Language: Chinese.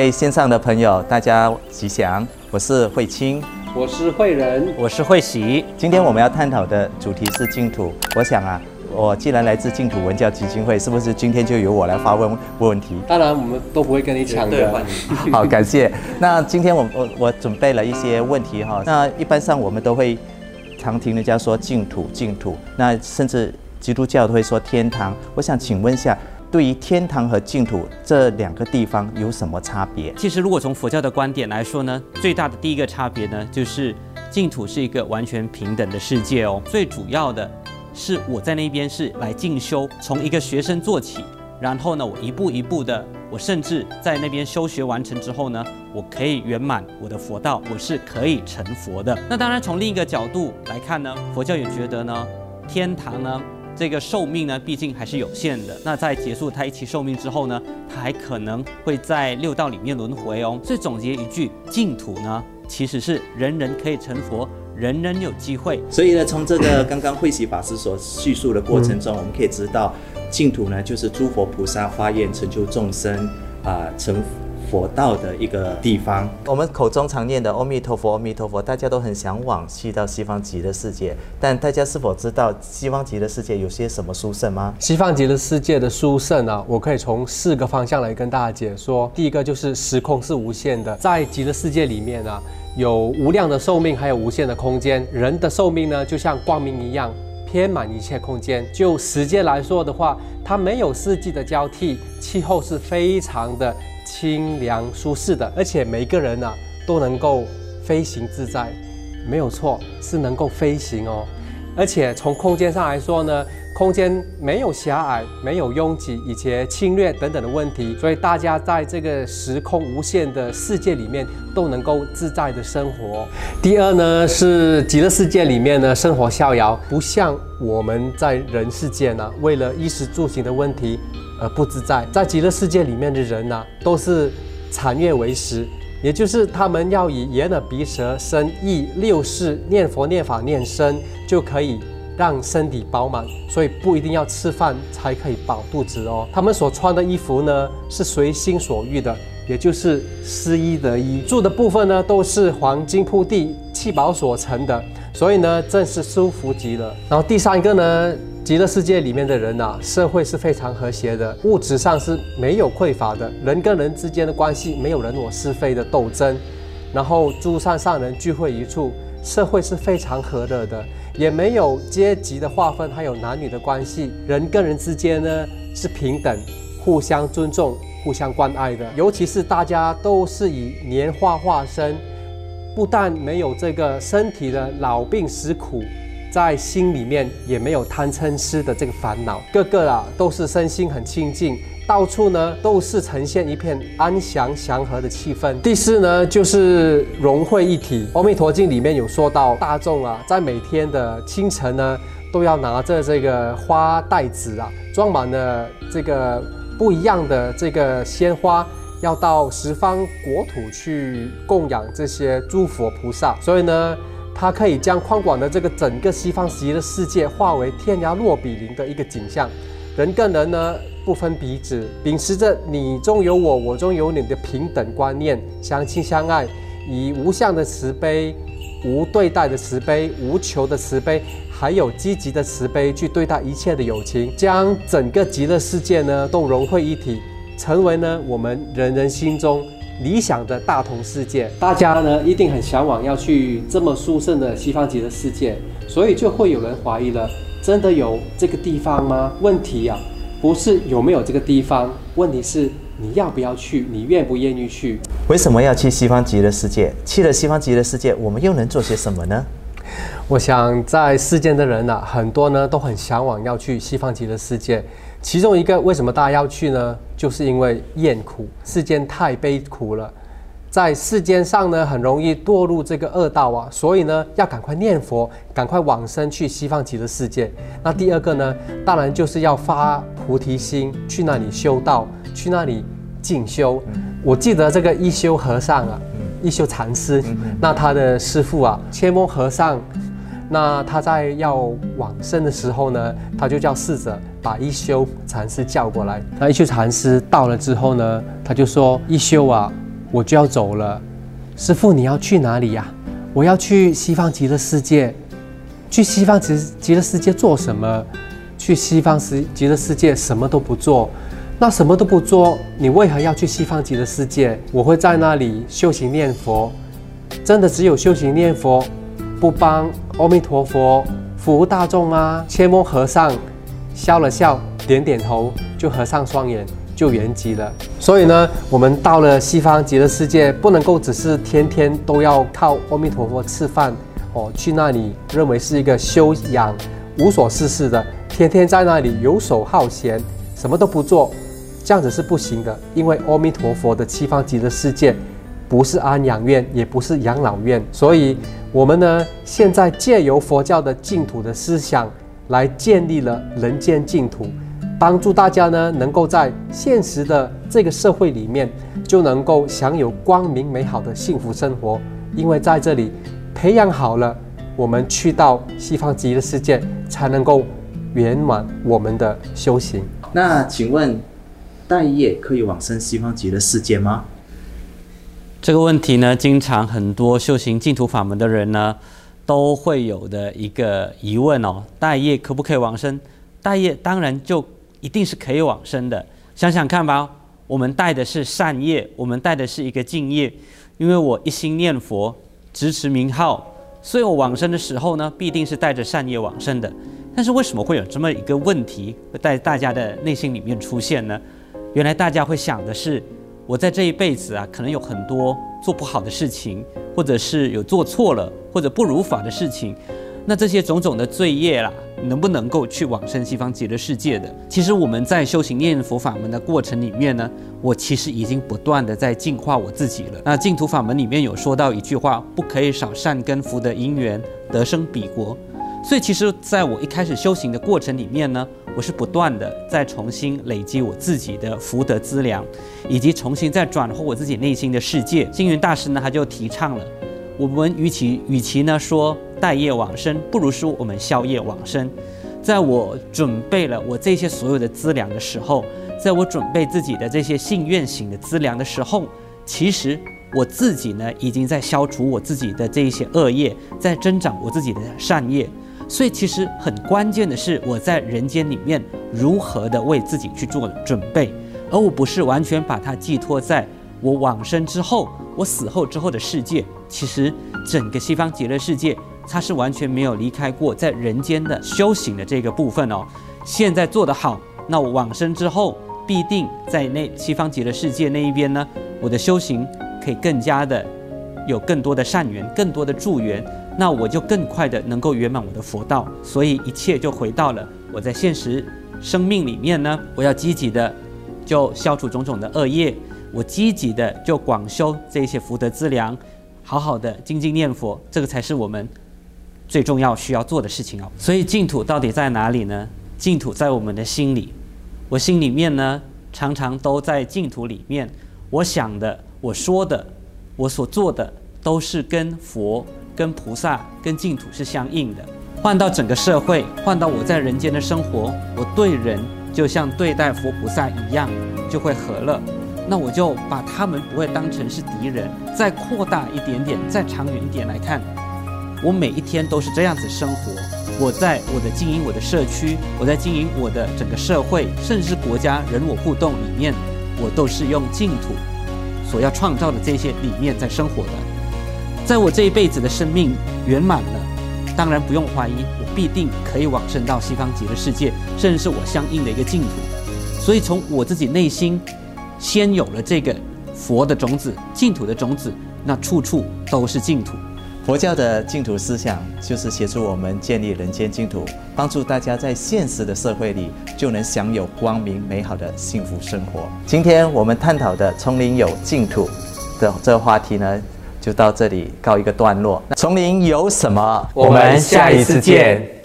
各位线上的朋友，大家吉祥，我是慧清，我是慧仁，我是慧喜。今天我们要探讨的主题是净土。我想啊，我既然来自净土文教基金会，是不是今天就由我来发问问题？当然，我们都不会跟你抢的。好，感谢。那今天我我我准备了一些问题哈。那一般上我们都会常听人家说净土，净土。那甚至基督教都会说天堂。我想请问一下。对于天堂和净土这两个地方有什么差别？其实，如果从佛教的观点来说呢，最大的第一个差别呢，就是净土是一个完全平等的世界哦。最主要的是，我在那边是来进修，从一个学生做起，然后呢，我一步一步的，我甚至在那边修学完成之后呢，我可以圆满我的佛道，我是可以成佛的。那当然，从另一个角度来看呢，佛教也觉得呢，天堂呢。这个寿命呢，毕竟还是有限的。那在结束他一期寿命之后呢，他还可能会在六道里面轮回哦。所以总结一句，净土呢，其实是人人可以成佛，人人有机会。所以呢，从这个刚刚慧喜法师所叙述的过程中，我们可以知道，净土呢，就是诸佛菩萨发愿成就众生啊，成。佛道的一个地方，我们口中常念的“阿弥陀佛，阿弥陀佛”，大家都很向往去到西方极乐世界。但大家是否知道西方极乐世界有些什么殊胜吗？西方极乐世界的殊胜呢？我可以从四个方向来跟大家解说。第一个就是时空是无限的，在极乐世界里面呢，有无量的寿命，还有无限的空间。人的寿命呢，就像光明一样，填满一切空间。就时间来说的话，它没有四季的交替，气候是非常的。清凉舒适的，而且每个人呢都能够飞行自在，没有错，是能够飞行哦。而且从空间上来说呢，空间没有狭隘，没有拥挤，以及侵略等等的问题，所以大家在这个时空无限的世界里面都能够自在的生活。第二呢，是极乐世界里面呢生活逍遥，不像我们在人世间呢，为了衣食住行的问题。而不自在，在极乐世界里面的人呢，都是禅悦为食，也就是他们要以人的鼻舌身意六识念佛念法念身，就可以让身体饱满，所以不一定要吃饭才可以饱肚子哦。他们所穿的衣服呢，是随心所欲的，也就是失一得一。住的部分呢，都是黄金铺地、气宝所成的，所以呢，正是舒服极了。然后第三个呢。极乐世界里面的人呐，社会是非常和谐的，物质上是没有匮乏的，人跟人之间的关系没有人我是非的斗争，然后诸善上人聚会一处，社会是非常和乐的，也没有阶级的划分，还有男女的关系，人跟人之间呢是平等，互相尊重，互相关爱的，尤其是大家都是以年画化身，不但没有这个身体的老病死苦。在心里面也没有贪嗔痴的这个烦恼，个个啊都是身心很清净，到处呢都是呈现一片安详祥和的气氛。第四呢就是融会一体，《阿弥陀经》里面有说到，大众啊在每天的清晨呢都要拿着这个花袋子啊，装满了这个不一样的这个鲜花，要到十方国土去供养这些诸佛菩萨。所以呢。它可以将宽广的这个整个西方极乐世界化为天涯若比邻的一个景象，人跟人呢不分彼此，秉持着你中有我，我中有你的平等观念，相亲相爱，以无相的慈悲、无对待的慈悲、无求的慈悲，还有积极的慈悲去对待一切的友情，将整个极乐世界呢都融汇一体，成为呢我们人人心中。理想的大同世界，大家呢一定很向往要去这么殊胜的西方极乐世界，所以就会有人怀疑了：真的有这个地方吗？问题呀，不是有没有这个地方，问题是你要不要去，你愿不愿意去？为什么要去西方极乐世界？去了西方极乐世界，我们又能做些什么呢？我想，在世间的人呐，很多呢都很向往要去西方极乐世界。其中一个为什么大家要去呢？就是因为厌苦，世间太悲苦了，在世间上呢很容易堕入这个恶道啊，所以呢要赶快念佛，赶快往生去西方极乐世界。那第二个呢，当然就是要发菩提心，去那里修道，去那里进修。我记得这个一休和尚啊，一休禅师，那他的师父啊，千翁和尚。那他在要往生的时候呢，他就叫侍者把一休禅师叫过来。那一休禅师到了之后呢，他就说：“一休啊，我就要走了。师傅，你要去哪里呀？我要去西方极乐世界。去西方极极乐世界做什么？去西方极极乐世界什么都不做。那什么都不做，你为何要去西方极乐世界？我会在那里修行念佛。真的只有修行念佛。”不帮阿弥陀佛服务大众啊？切莫和尚笑了笑，点点头，就合上双眼，就圆寂了。所以呢，我们到了西方极乐世界，不能够只是天天都要靠阿弥陀佛吃饭哦，去那里认为是一个修养无所事事的，天天在那里游手好闲，什么都不做，这样子是不行的。因为阿弥陀佛的西方极乐世界不是安养院，也不是养老院，所以。我们呢，现在借由佛教的净土的思想，来建立了人间净土，帮助大家呢，能够在现实的这个社会里面，就能够享有光明美好的幸福生活。因为在这里培养好了，我们去到西方极乐世界，才能够圆满我们的修行。那请问，待业可以往生西方极乐世界吗？这个问题呢，经常很多修行净土法门的人呢，都会有的一个疑问哦：大业可不可以往生？大业当然就一定是可以往生的。想想看吧，我们带的是善业，我们带的是一个敬业，因为我一心念佛，支持名号，所以我往生的时候呢，必定是带着善业往生的。但是为什么会有这么一个问题会在大家的内心里面出现呢？原来大家会想的是。我在这一辈子啊，可能有很多做不好的事情，或者是有做错了或者不如法的事情，那这些种种的罪业啦，能不能够去往生西方极乐世界的？其实我们在修行念佛法门的过程里面呢，我其实已经不断的在净化我自己了。那净土法门里面有说到一句话，不可以少善根福德因缘得生彼国。所以其实在我一开始修行的过程里面呢。我是不断的在重新累积我自己的福德资粮，以及重新再转化我自己内心的世界。星云大师呢，他就提倡了，我们与其与其呢说待业往生，不如说我们宵夜往生。在我准备了我这些所有的资粮的时候，在我准备自己的这些信愿行的资粮的时候，其实我自己呢，已经在消除我自己的这一些恶业，在增长我自己的善业。所以其实很关键的是，我在人间里面如何的为自己去做准备，而我不是完全把它寄托在我往生之后、我死后之后的世界。其实整个西方极乐世界，它是完全没有离开过在人间的修行的这个部分哦。现在做得好，那我往生之后必定在那西方极乐世界那一边呢，我的修行可以更加的有更多的善缘、更多的助缘。那我就更快的能够圆满我的佛道，所以一切就回到了我在现实生命里面呢，我要积极的就消除种种的恶业，我积极的就广修这些福德资粮，好好的精进念佛，这个才是我们最重要需要做的事情哦。所以净土到底在哪里呢？净土在我们的心里，我心里面呢常常都在净土里面，我想的、我说的、我所做的都是跟佛。跟菩萨、跟净土是相应的。换到整个社会，换到我在人间的生活，我对人就像对待佛菩萨一样，就会和乐。那我就把他们不会当成是敌人。再扩大一点点，再长远一点来看，我每一天都是这样子生活。我在我的经营我的社区，我在经营我的整个社会，甚至国家人我互动里面，我都是用净土所要创造的这些理念在生活的。在我这一辈子的生命圆满了，当然不用怀疑，我必定可以往生到西方极乐世界，甚至是我相应的一个净土。所以从我自己内心，先有了这个佛的种子、净土的种子，那处处都是净土。佛教的净土思想就是协助我们建立人间净土，帮助大家在现实的社会里就能享有光明美好的幸福生活。今天我们探讨的丛林有净土的这个话题呢？就到这里告一个段落。丛林有什么？我们下一次见。